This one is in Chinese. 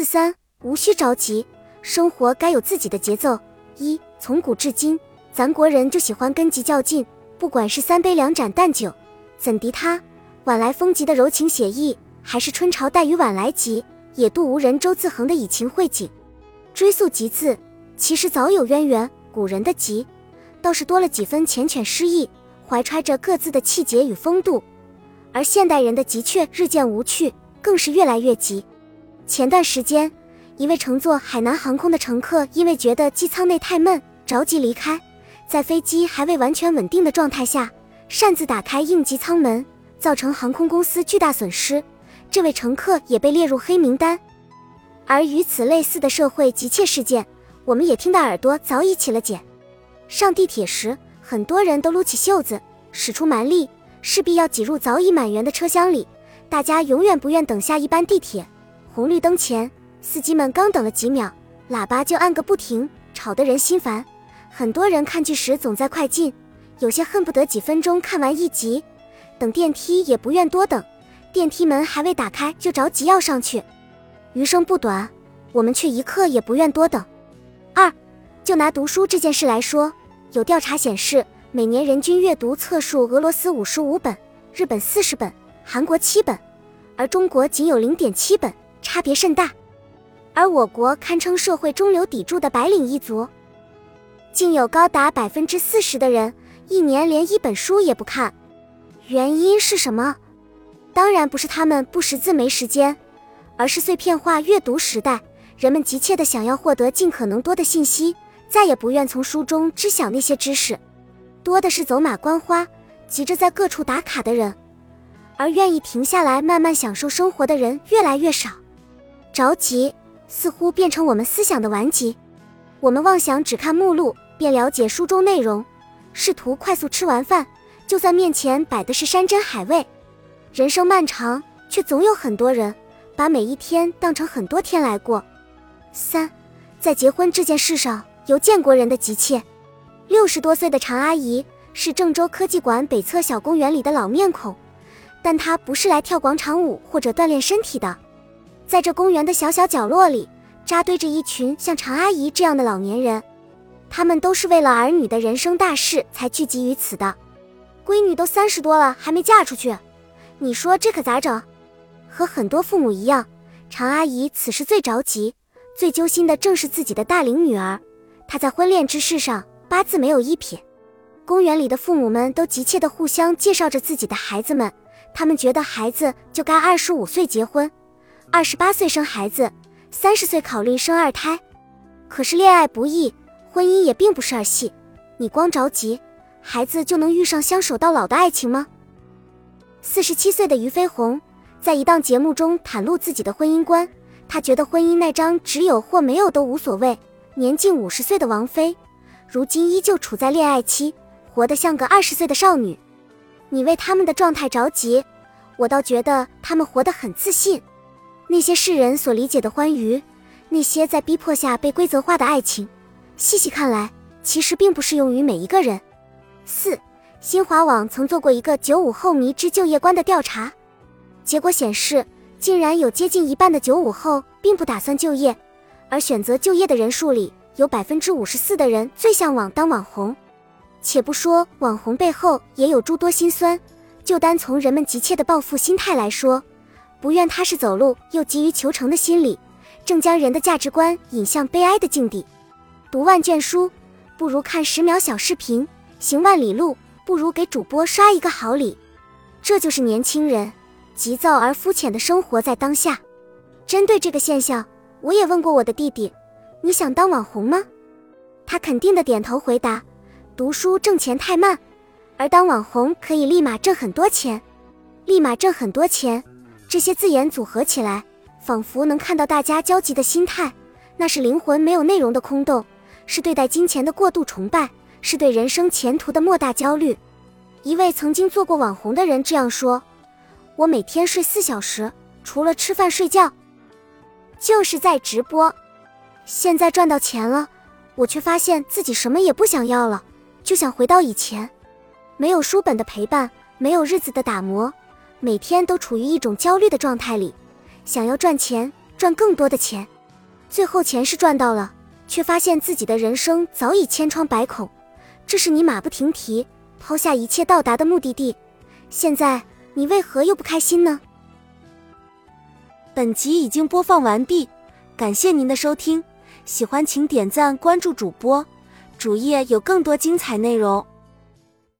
四三，无需着急，生活该有自己的节奏。一，从古至今，咱国人就喜欢跟急较劲，不管是三杯两盏淡酒，怎敌他？晚来风急的柔情写意，还是春潮带雨晚来急，野渡无人舟自横的以情会景。追溯急字，其实早有渊源，古人的急，倒是多了几分缱绻诗意，怀揣着各自的气节与风度。而现代人的急却日渐无趣，更是越来越急。前段时间，一位乘坐海南航空的乘客因为觉得机舱内太闷，着急离开，在飞机还未完全稳定的状态下，擅自打开应急舱门，造成航空公司巨大损失。这位乘客也被列入黑名单。而与此类似的社会急切事件，我们也听到耳朵早已起了茧。上地铁时，很多人都撸起袖子，使出蛮力。势必要挤入早已满员的车厢里，大家永远不愿等下一班地铁。红绿灯前，司机们刚等了几秒，喇叭就按个不停，吵得人心烦。很多人看剧时总在快进，有些恨不得几分钟看完一集。等电梯也不愿多等，电梯门还未打开就着急要上去。余生不短，我们却一刻也不愿多等。二，就拿读书这件事来说，有调查显示。每年人均阅读册数，俄罗斯五十五本，日本四十本，韩国七本，而中国仅有零点七本，差别甚大。而我国堪称社会中流砥柱的白领一族，竟有高达百分之四十的人一年连一本书也不看。原因是什么？当然不是他们不识字没时间，而是碎片化阅读时代，人们急切的想要获得尽可能多的信息，再也不愿从书中知晓那些知识。多的是走马观花，急着在各处打卡的人，而愿意停下来慢慢享受生活的人越来越少。着急似乎变成我们思想的顽疾，我们妄想只看目录便了解书中内容，试图快速吃完饭，就算面前摆的是山珍海味。人生漫长，却总有很多人把每一天当成很多天来过。三，在结婚这件事上，有见过人的急切。六十多岁的常阿姨是郑州科技馆北侧小公园里的老面孔，但她不是来跳广场舞或者锻炼身体的。在这公园的小小角落里，扎堆着一群像常阿姨这样的老年人，他们都是为了儿女的人生大事才聚集于此的。闺女都三十多了还没嫁出去，你说这可咋整？和很多父母一样，常阿姨此时最着急、最揪心的正是自己的大龄女儿。她在婚恋之事上。八字没有一撇，公园里的父母们都急切地互相介绍着自己的孩子们。他们觉得孩子就该二十五岁结婚，二十八岁生孩子，三十岁考虑生二胎。可是恋爱不易，婚姻也并不是儿戏。你光着急，孩子就能遇上相守到老的爱情吗？四十七岁的俞飞鸿在一档节目中袒露自己的婚姻观，他觉得婚姻那张只有或没有都无所谓。年近五十岁的王菲。如今依旧处在恋爱期，活得像个二十岁的少女。你为他们的状态着急，我倒觉得他们活得很自信。那些世人所理解的欢愉，那些在逼迫下被规则化的爱情，细细看来，其实并不适用于每一个人。四，新华网曾做过一个九五后迷之就业观的调查，结果显示，竟然有接近一半的九五后并不打算就业，而选择就业的人数里。有百分之五十四的人最向往当网红，且不说网红背后也有诸多辛酸，就单从人们急切的报复心态来说，不愿踏实走路又急于求成的心理，正将人的价值观引向悲哀的境地。读万卷书不如看十秒小视频，行万里路不如给主播刷一个好礼，这就是年轻人急躁而肤浅的生活在当下。针对这个现象，我也问过我的弟弟。你想当网红吗？他肯定的点头回答：“读书挣钱太慢，而当网红可以立马挣很多钱，立马挣很多钱。”这些字眼组合起来，仿佛能看到大家焦急的心态。那是灵魂没有内容的空洞，是对待金钱的过度崇拜，是对人生前途的莫大焦虑。一位曾经做过网红的人这样说：“我每天睡四小时，除了吃饭睡觉，就是在直播。”现在赚到钱了，我却发现自己什么也不想要了，就想回到以前，没有书本的陪伴，没有日子的打磨，每天都处于一种焦虑的状态里，想要赚钱，赚更多的钱。最后钱是赚到了，却发现自己的人生早已千疮百孔。这是你马不停蹄抛下一切到达的目的地，现在你为何又不开心呢？本集已经播放完毕，感谢您的收听，喜欢请点赞关注主播，主页有更多精彩内容。